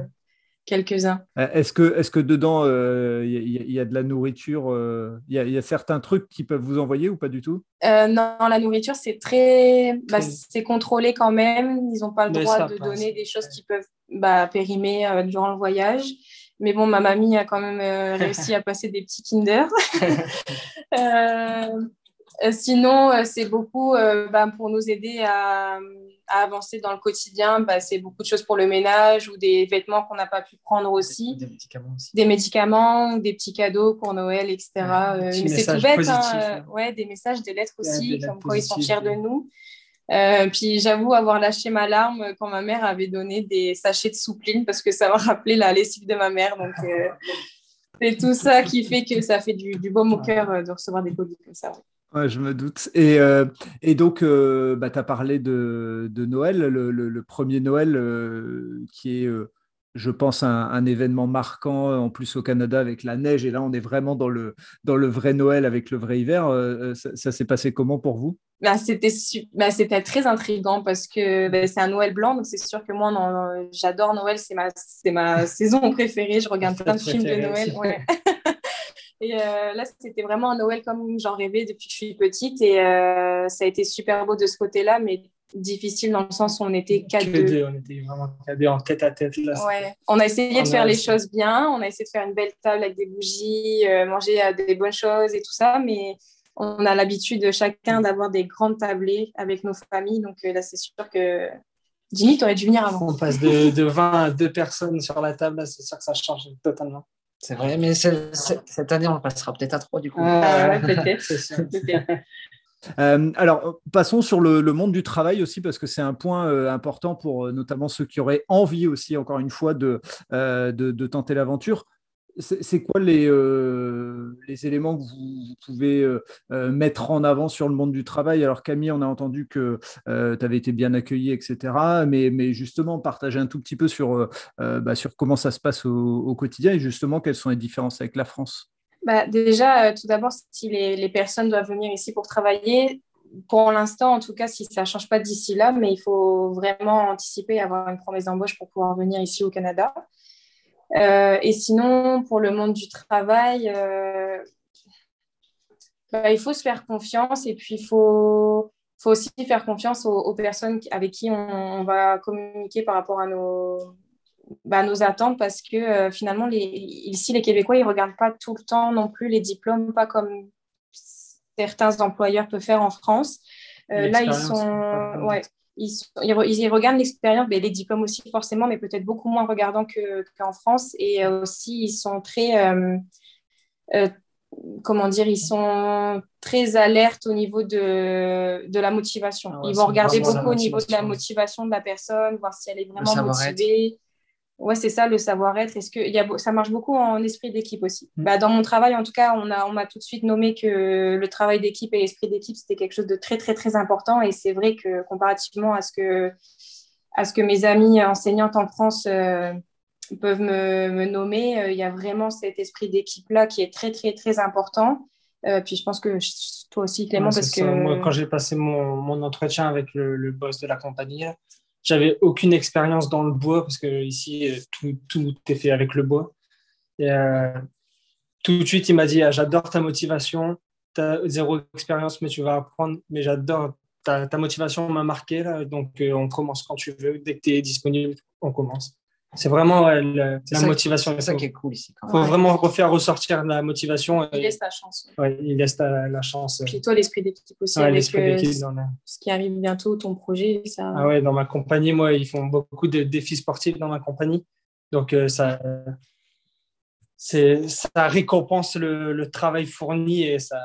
quelques-uns. Euh, est-ce que, est que dedans, il euh, y, a de la nourriture Il y, a certains trucs qui peuvent vous envoyer ou pas du tout? Non, la nourriture, c'est très. Bah, c'est contrôlé quand même. Ils n'ont pas le droit de donner des choses qui peuvent bah, périmer durant le voyage. Mais bon, ma mamie a quand même réussi à passer des petits Kinder. (laughs) Euh, sinon, euh, c'est beaucoup euh, bah, pour nous aider à, avancer dans le quotidien. Bah, c'est beaucoup de choses pour le ménage ou des vêtements qu'on n'a pas pu prendre aussi. Des médicaments aussi. Des médicaments, des petits cadeaux pour Noël, etc. mais c'est tout bête. Hein, hein. ouais, des messages, des lettres aussi, comme quoi ils sont fiers de nous. Puis j'avoue avoir lâché ma larme quand ma mère avait donné des sachets de soupline parce que ça (laughs) m'a rappelé la lessive de ma mère. Donc c'est tout ça qui fait que ça fait du, du baume au cœur de recevoir des colis comme ça. Ouais, je me doute. Et, euh, et donc, euh, bah, tu as parlé de, de Noël, le, le, premier Noël euh, qui est, je pense, un, un, événement marquant en plus au Canada avec la neige. Et là, on est vraiment dans le, dans le vrai Noël avec le vrai hiver. ça, s'est passé comment pour vous? Bah, C'était bah, très intriguant parce que bah, c'est un Noël blanc. Donc, c'est sûr que moi, j'adore Noël. C'est ma, ma saison (laughs) préférée. Je regarde plein de films de Noël. Ouais. (laughs) Et euh, là, c'était vraiment un Noël comme j'en rêvais depuis que je suis petite. Et euh, ça a été super beau de ce côté-là, mais difficile dans le sens où on était quatre deux. On était vraiment quatre en tête à tête. Là. Ouais. On a essayé de faire les choses bien. On a essayé de faire une belle table avec des bougies, euh, manger des bonnes choses et tout ça. Mais on a l'habitude chacun d'avoir des grandes tablées avec nos familles. Donc là, c'est sûr que Jimmy, tu aurais dû venir avant. On passe de, de 20 à 2 personnes sur la table. C'est sûr que ça change totalement. C'est vrai, mais cette année, on le passera peut-être à trois du coup. Ah, (laughs) (laughs) peut-être. Euh, alors, passons sur le, monde du travail aussi, parce que c'est un point euh, important pour euh, notamment ceux qui auraient envie aussi, encore une fois, de, de, tenter l'aventure. C'est quoi les, euh, les, éléments que vous, pouvez euh, euh, mettre en avant sur le monde du travail? Alors Camille, on a entendu que tu avais été bien accueilli, etc. Mais, justement, partager un tout petit peu sur, bah, comment ça se passe au, quotidien et justement quelles sont les différences avec la France? Bah, déjà, tout d'abord, si les, les, personnes doivent venir ici pour travailler, pour l'instant, en tout cas, si ça ne change pas d'ici là, mais il faut vraiment anticiper et avoir une promesse d'embauche pour pouvoir venir ici au Canada. Euh, et sinon, pour le monde du travail, euh, bah, il faut se faire confiance et puis il faut, faut aussi faire confiance aux, personnes avec qui on, va communiquer par rapport à nos, bah, nos attentes parce que euh, finalement, les, ici, les Québécois, ils ne regardent pas tout le temps non plus les diplômes, pas comme certains employeurs peuvent faire en France. là, ils sont. Ouais, ils, regardent l'expérience, mais les diplômes aussi forcément, mais peut-être beaucoup moins regardants qu'en France. Et euh, aussi, ils sont très, euh, euh, comment dire, ils sont très alertes au niveau de, de la motivation. Ah ils vont regarder beaucoup au niveau de la motivation de la personne, voir si elle est vraiment motivée. Ouais, c'est ça le savoir-être. Est-ce que y a, ça marche beaucoup en esprit d'équipe aussi mm. bah, Dans mon travail, en tout cas, on m'a on tout de suite nommé que le travail d'équipe et l'esprit d'équipe, c'était quelque chose de très, très, très important. Et c'est vrai que comparativement à ce que, à ce que mes amies enseignantes en France euh, peuvent me, me nommer, euh, il y a vraiment cet esprit d'équipe-là qui est très, très, très important. Euh, puis je pense que toi aussi, Clément, parce que... Moi, quand j'ai passé mon, mon, entretien avec le, le, boss de la compagnie, j'avais aucune expérience dans le bois parce que ici euh, tout, tout est fait avec le bois. Et euh, tout de suite, il m'a dit ah, J'adore ta motivation, tu as zéro expérience, mais tu vas apprendre. Mais j'adore ta, motivation, m'a marqué. Là, donc, euh, on commence quand tu veux. Dès que tu es disponible, on commence. C'est vraiment la, motivation. C'est ça qui est cool ici. Il faut vraiment refaire ressortir la motivation. Il laisse la chance. Ouais, il laisse la, chance. Puis toi, l'esprit d'équipe aussi. avec euh, Ce qui arrive bientôt, ton projet. Ça... Ah ouais, dans ma compagnie, moi, ils font beaucoup de défis sportifs dans ma compagnie. Donc, euh, ça, ça récompense le, le, travail fourni et ça.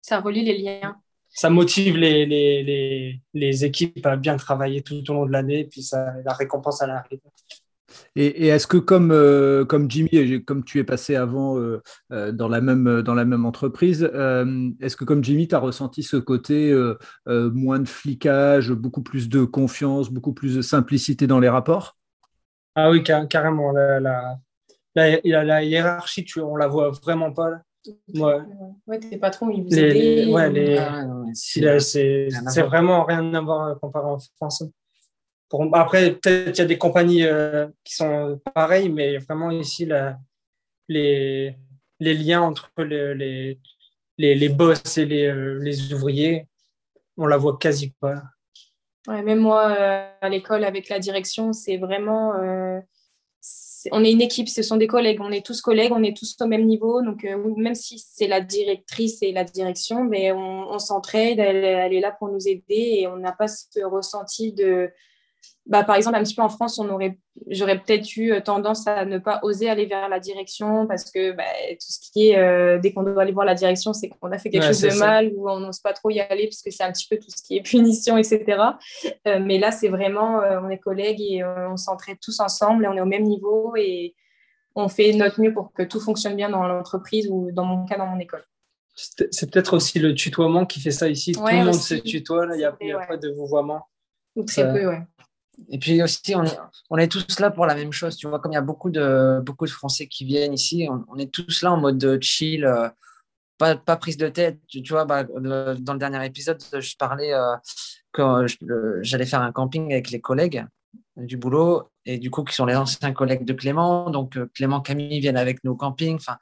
Ça relie les liens. Ça motive les, les, les, les équipes à bien travailler tout au long de l'année, puis ça, la récompense à l'arrivée. Et, est-ce que comme, euh, comme Jimmy, comme tu es passé avant euh, euh, dans, la même, dans la même entreprise, est-ce que comme Jimmy, tu as ressenti ce côté moins de flicage, beaucoup plus de confiance, beaucoup plus de simplicité dans les rapports? Ah oui, carrément. La, la, la, hiérarchie, tu, on la voit vraiment pas. Là. Ouais. ouais, tes patrons, ils vous aident. Ouais, ah, c'est vraiment rien à voir comparé en Après, peut-être qu'il y a des compagnies euh, qui sont pareilles, mais vraiment ici, les, les liens entre les, les, les, boss et les, euh, les ouvriers, on la voit quasi pas. Ouais, même moi, euh, à l'école, avec la direction, c'est vraiment. on est une équipe, ce sont des collègues, on est tous collègues, on est tous au même niveau. Donc, même si c'est la directrice et la direction, mais on, s'entraide, elle, est là pour nous aider et on n'a pas ce ressenti de bah, par exemple, un petit peu en France, on aurait, j'aurais peut-être eu euh, tendance à ne pas oser aller vers la direction parce que bah, tout ce qui est, euh, dès qu'on doit aller voir la direction, c'est qu'on a fait quelque chose de mal ou on n'ose pas trop y aller parce que c'est un petit peu tout ce qui est (laughs) punition, etc. Euh, mais là, c'est vraiment, on est collègues et on s'entraide tous ensemble et on est au même niveau et on fait notre mieux pour que tout fonctionne bien dans l'entreprise ou dans mon cas, dans mon école. C'est peut-être aussi le tutoiement qui fait ça ici. tout le monde se tutoie, il n'y a, pas de vouvoiement. Ou très peu, ouais. Et puis aussi, on est, tous là pour la même chose. Tu vois, comme il y a beaucoup de, Français qui viennent ici, on, est tous là en mode chill, euh, pas, pas, prise de tête. Tu, vois, bah, dans le dernier épisode, je parlais euh, que j'allais faire un camping avec les collègues du boulot et du coup qui sont les anciens collègues de Clément. Donc euh, Clément, Camille viennent avec nous au camping. Enfin,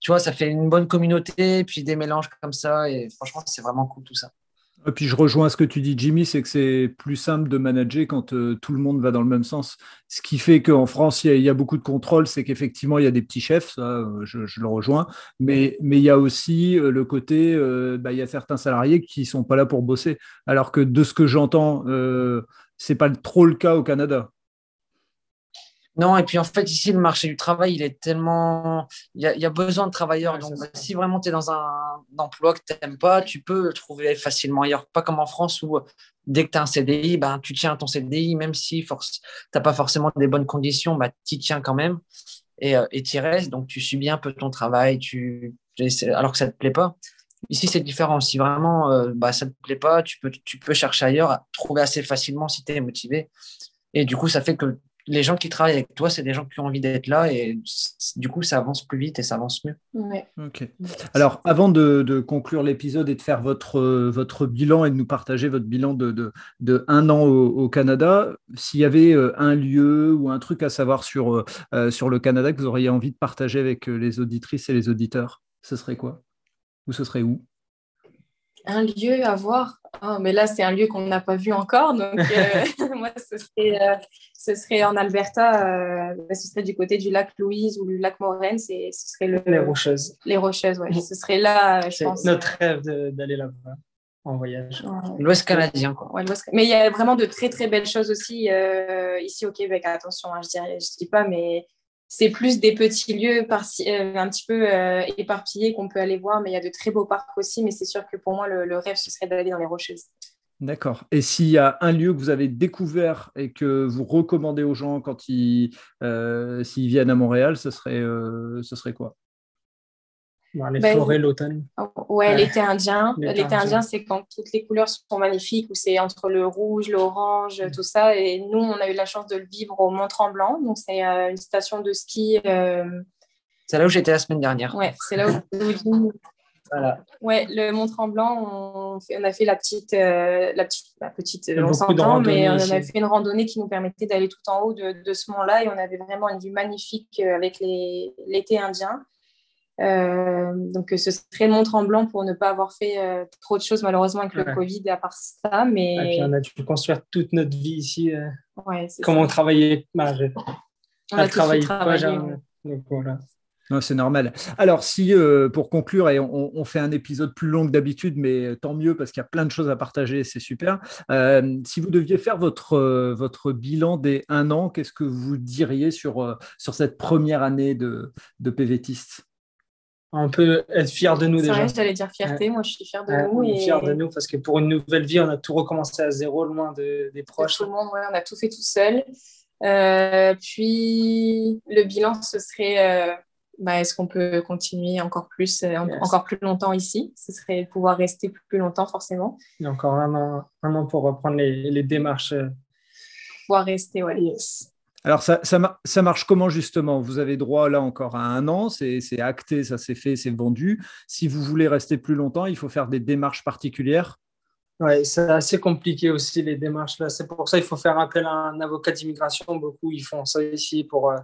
tu vois, ça fait une bonne communauté, puis des mélanges comme ça. Et franchement, c'est vraiment cool tout ça. Et puis je rejoins ce que tu dis, Jimmy, c'est que c'est plus simple de manager quand euh, tout le monde va dans le même sens. Ce qui fait qu'en France, il y, a beaucoup de contrôle, c'est qu'effectivement, il y a des petits chefs, ça, euh, je, le rejoins, mais, mais il y a aussi euh, le côté, bah, il y a certains salariés qui ne sont pas là pour bosser. Alors que de ce que j'entends, ce n'est pas trop le cas au Canada. Non, et puis en fait, ici, le marché du travail, il est tellement. Il y a, besoin de travailleurs. Donc, si vraiment tu es dans un emploi que tu n'aimes pas, tu peux le trouver facilement ailleurs. Pas comme en France où dès que tu as un CDI, ben, tu tiens ton CDI, même si tu n'as pas forcément des bonnes conditions, ben, tu tiens quand même. et tu restes, donc tu subis un peu ton travail, tu, alors que ça ne te plaît pas. Ici, c'est différent. Si vraiment bah, ça ne te plaît pas, tu peux, tu peux chercher ailleurs, trouver assez facilement si tu es motivé. Et du coup, ça fait que les gens qui travaillent avec toi, c'est des gens qui ont envie d'être là et du coup, ça avance plus vite et ça avance mieux. Ok. Alors, avant de, conclure l'épisode et de faire votre, votre bilan et de nous partager votre bilan de, de, un an au, Canada, s'il y avait euh, un lieu ou un truc à savoir sur, euh, euh, sur le Canada que vous auriez envie de partager avec les auditrices et les auditeurs, ce serait quoi? Ou ce serait où? Un lieu à voir ah, mais là, c'est un lieu qu'on n'a pas vu encore. Donc, euh, (laughs) (laughs) moi, ce serait, euh, ce serait, en Alberta, euh, bah, ce serait du côté du lac Louise ou du lac Moraine. Ce serait le, les Rocheuses. Les Rocheuses, oui. Ce serait là, je pense. C'est notre rêve d'aller là-bas en voyage. L'Ouest canadien, quoi. mais il y a vraiment de très, très belles choses aussi ici au Québec. Attention, hein, je ne je dis pas, mais c'est plus des petits lieux euh, un petit peu euh, éparpillés qu'on peut aller voir, mais il y a de très beaux parcs aussi. Mais c'est sûr que pour moi, le, rêve, ce serait d'aller dans les Rocheuses. D'accord. Et s'il y a un lieu que vous avez découvert et que vous recommandez aux gens quand ils euh, viennent à Montréal, ce serait quoi? Les ben, forêts, l'automne. Ouais, l'été indien. L'été indien, c'est quand toutes les couleurs sont magnifiques, où c'est entre le rouge, l'orange, mm. tout ça. Et nous, on a eu la chance de le vivre au Mont-Tremblant. Donc, c'est euh, une station de ski. Euh, c'est là où j'étais la semaine dernière. Ouais, c'est là où. (laughs) voilà. Ouais, le Mont-Tremblant, on, on, a fait la petite, euh, la petite, la petite on s'entend, mais on a fait une randonnée qui nous permettait d'aller tout en haut de, de ce mont-là et on avait vraiment une vue magnifique avec l'été indien. Euh, donc, ce serait le Mont-Tremblant pour ne pas avoir fait euh, trop de choses, malheureusement, avec le Covid, à part ça. Mais... Et puis, on a dû construire toute notre vie ici. Euh, ouais, comme on travaillait. Bah, on a travaillé. Donc, voilà. C'est normal. Alors, si pour conclure, et on, fait un épisode plus long que d'habitude, mais tant mieux parce qu'il y a plein de choses à partager, c'est super. si vous deviez faire votre, votre bilan des un an, qu'est-ce que vous diriez sur, sur cette première année de, de PVTiste on peut être fier de nous déjà. Vrai, j'allais dire fierté, moi je suis fier de nous. Et... Fier de nous parce que pour une nouvelle vie, on a tout recommencé à zéro, loin de, des proches. tout le monde, on a tout fait tout seul. Euh, puis le bilan, ce serait euh, bah, est-ce qu'on peut continuer encore plus, euh, encore plus longtemps ici? Ce serait pouvoir rester plus longtemps, forcément. Il y a encore un an, un an pour reprendre les, les démarches. Pouvoir rester, ouais. Yes. Alors, ça, ça, marche comment justement? Vous avez droit là encore à un an, c'est acté, ça s'est fait, c'est vendu. Si vous voulez rester plus longtemps, il faut faire des démarches particulières Oui, c'est assez compliqué aussi les démarches là. C'est pour ça qu'il faut faire appel à un avocat d'immigration. Beaucoup, ils font ça ici pour. Euh,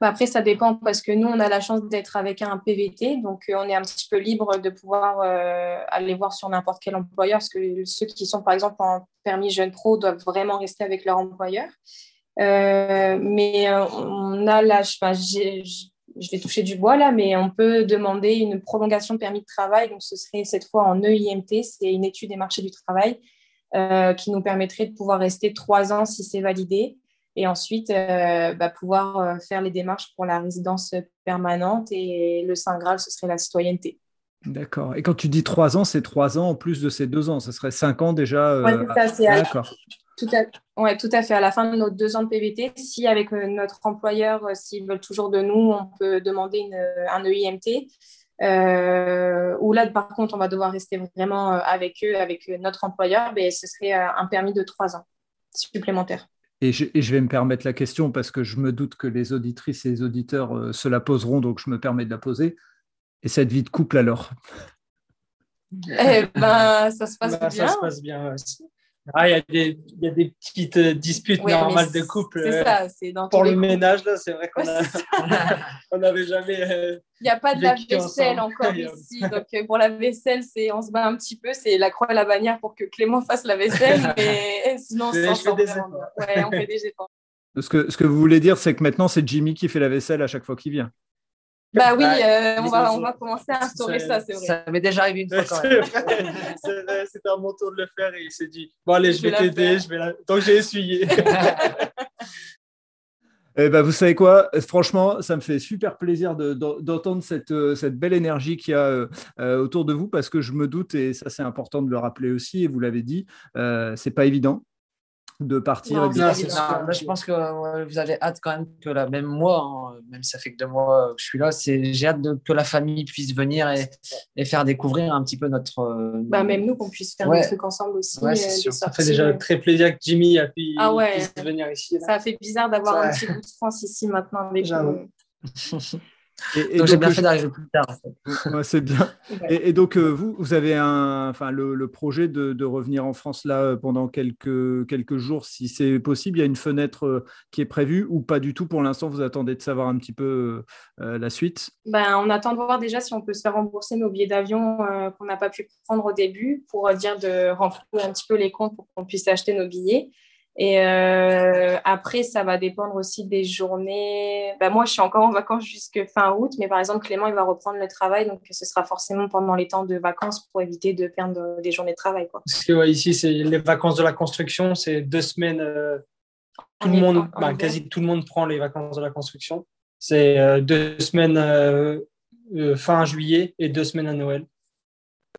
bah, après, ça dépend parce que nous, on a la chance d'être avec un PVT, donc euh, on est un petit peu libre de pouvoir euh, aller voir sur n'importe quel employeur, parce que ceux qui sont par exemple en permis jeune pro doivent vraiment rester avec leur employeur. Euh, mais euh, on a là, je, je vais toucher du bois là, mais on peut demander une prolongation de permis de travail. Donc, ce serait cette fois en EIMT, c'est une étude des marchés du travail euh, qui nous permettrait de pouvoir rester trois ans si c'est validé. Et ensuite, bah, pouvoir faire les démarches pour la résidence permanente. Et le Saint Graal, ce serait la citoyenneté. D'accord. Et quand tu dis trois ans, c'est trois ans en plus de ces deux ans. Ce serait cinq ans déjà. Oui, c'est ça. D'accord. Tout à, ouais, tout à fait. À la fin de nos deux ans de PVT, si avec euh, notre employeur, euh, s'ils veulent toujours de nous, on peut demander une, euh, un EIMT. Euh, ou là, par contre, on va devoir rester vraiment avec eux, avec notre employeur, mais ce serait un permis de trois ans supplémentaire. Et je, et je, vais me permettre la question parce que je me doute que les auditrices et les auditeurs se la poseront, donc je me permets de la poser. Et cette vie de couple alors? Eh ben, ça se passe bah, bien. Ça se passe bien aussi. Ah, il y, a des, y a des petites euh, disputes normales de couple. C'est euh, ça, c'est dans Pour le ménage, là, c'est vrai qu'on (laughs) n'avait jamais. Euh, il n'y a pas de lave-vaisselle encore (laughs) ici. Donc, pour la vaisselle, c'est on se bat un petit peu. C'est la croix et la bannière pour que Clément (laughs) fasse la vaisselle. mais sinon, on s'en des Ouais, on fait des efforts. Ce que, ce que vous voulez dire, c'est que maintenant, c'est Jimmy qui fait la vaisselle à chaque fois qu'il vient. Bah oui, euh, on, va, on va commencer à instaurer ça, c'est vrai. Ça m'est déjà arrivé une fois quand même. C'était à mon tour de le faire et il s'est dit Bon, allez, je, vais t'aider. Je vais la... Donc j'ai essuyé. (laughs) Eh ben, vous savez quoi? Franchement, ça me fait super plaisir d'entendre cette, euh, cette, belle énergie qu'il y a euh, autour de vous parce que je me doute, et ça c'est important de le rappeler aussi, et vous l'avez dit, euh, c'est pas évident de partir. Non, je pense que vous avez hâte quand même que la même moi, hein, même si ça fait que deux mois que je suis là, c'est j'ai hâte de, que la famille puisse venir et, et, faire découvrir un petit peu notre. Euh, bah, même nous qu'on puisse faire des trucs ensemble aussi. Euh, ça fait déjà très plaisir que Jimmy a pu ah ouais. venir ici. Ça fait bizarre d'avoir un petit bout de France ici maintenant (laughs) avec (laughs) Et, donc, j'ai bien fait d'arriver plus tard. c'est bien. (laughs) Et, donc, euh, vous, vous avez un, enfin, le, projet de, revenir en France là euh, pendant quelques, quelques jours, si c'est possible. Il y a une fenêtre euh, qui est prévue ou pas du tout pour l'instant Vous attendez de savoir un petit peu la suite? Ben, On attend de voir déjà si on peut se faire rembourser nos billets d'avion qu'on n'a pas pu prendre au début pour dire de remplir un petit peu les comptes pour qu'on puisse acheter nos billets. Et euh, après, ça va dépendre aussi des journées. Bah, moi, je suis encore en vacances jusqu'à fin août, mais par exemple, Clément, il va reprendre le travail, donc ce sera forcément pendant les temps de vacances pour éviter de perdre des journées de travail. Quoi. Parce que ici, c'est les vacances de la construction, c'est deux semaines. Euh, tout le monde, bah, quasi tout le monde prend les vacances de la construction. C'est euh, deux semaines fin juillet et deux semaines à Noël.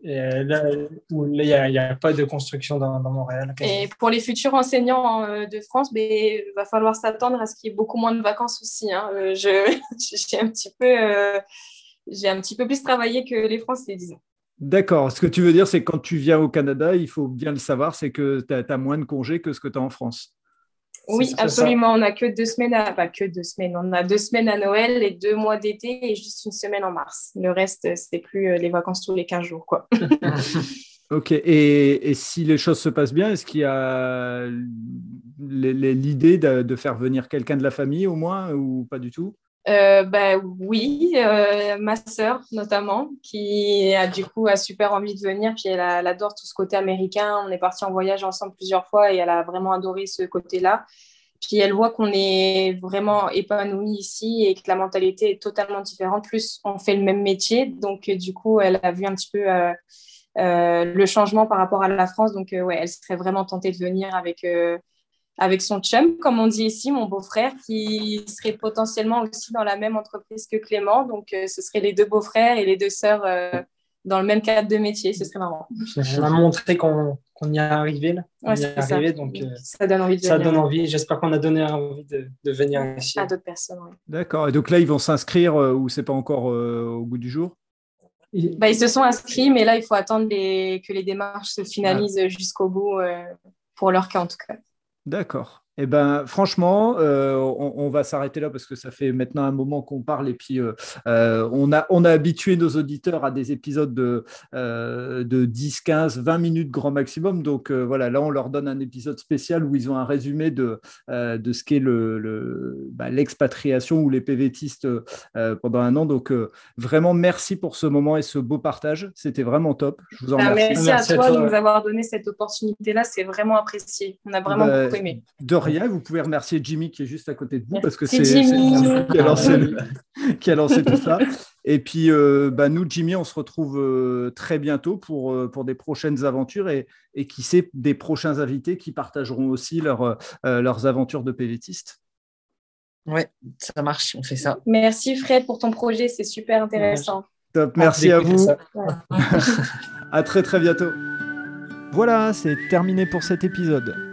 Et là, il n'y a, pas de construction dans, Montréal. Et pour les futurs enseignants euh, de France, il ben, va falloir s'attendre à ce qu'il y ait beaucoup moins de vacances aussi. Hein. Euh, je, (laughs) j'ai, un petit peu, euh, j'ai un petit peu plus travaillé que les Français, disons. D'accord. Ce que tu veux dire, c'est que quand tu viens au Canada, il faut bien le savoir, c'est que tu as moins de congés que ce que tu as en France. Oui, absolument. On n'a que deux semaines, à... pas que deux semaines. On a deux semaines à Noël et deux mois d'été et juste une semaine en mars. Le reste, c'est plus euh, les vacances tous les 15 jours, quoi. (laughs) ok. Et, si les choses se passent bien, est-ce qu'il y a l'idée de, faire venir quelqu'un de la famille au moins ou pas du tout? Euh, bah, oui, euh, ma sœur notamment, qui a du coup a super envie de venir, puis elle, adore tout ce côté américain. On est parti en voyage ensemble plusieurs fois et elle a vraiment adoré ce côté-là. Puis elle voit qu'on est vraiment épanoui ici et que la mentalité est totalement différente. Plus on fait le même métier, donc du coup elle a vu un petit peu euh, le changement par rapport à la France. Donc ouais, elle serait vraiment tentée de venir avec avec son chum, comme on dit ici, mon beau-frère, qui serait potentiellement aussi dans la même entreprise que Clément. Donc, euh, ce seraient les deux beaux-frères et les deux sœurs euh, dans le même cadre de métier. Ce serait marrant. On a montré qu'on y est arrivé. Là. ça. donc, euh, ça donne envie de Ça donne envie. J'espère qu'on a donné envie de, de venir ici. À d'autres personnes, D'accord. Et donc là, ils vont s'inscrire ou c'est pas encore au bout du jour? Bah, ils se sont inscrits, mais là, il faut attendre que les démarches se finalisent jusqu'au bout, pour leur cas en tout cas. D'accord. Eh ben, franchement, euh, on, va s'arrêter là parce que ça fait maintenant un moment qu'on parle et puis euh, euh, on, a, on a habitué nos auditeurs à des épisodes de, de 10, 15, 20 minutes grand maximum. Donc voilà, là, on leur donne un épisode spécial où ils ont un résumé de, de ce qu'est le, bah, l'expatriation ou les PVTistes pendant un an. Donc vraiment, merci pour ce moment et ce beau partage. C'était vraiment top. Je vous en bah, remercie. Merci, à, toi de nous avoir donné cette opportunité-là. C'est vraiment apprécié. On a vraiment bah, beaucoup aimé rien, vous pouvez remercier Jimmy qui est juste à côté de vous parce que c'est Jimmy qui a, lancé, (laughs) qui a lancé tout ça. Et puis, euh, bah, nous, Jimmy, on se retrouve euh, très bientôt pour, euh, pour des prochaines aventures et, et qui sait, des prochains invités qui partageront aussi leur, leurs aventures de PVTiste. Ouais, ça marche, on fait ça. Merci Fred pour ton projet, c'est super intéressant. Top, merci à vous. (laughs) à très très bientôt. Voilà, c'est terminé pour cet épisode.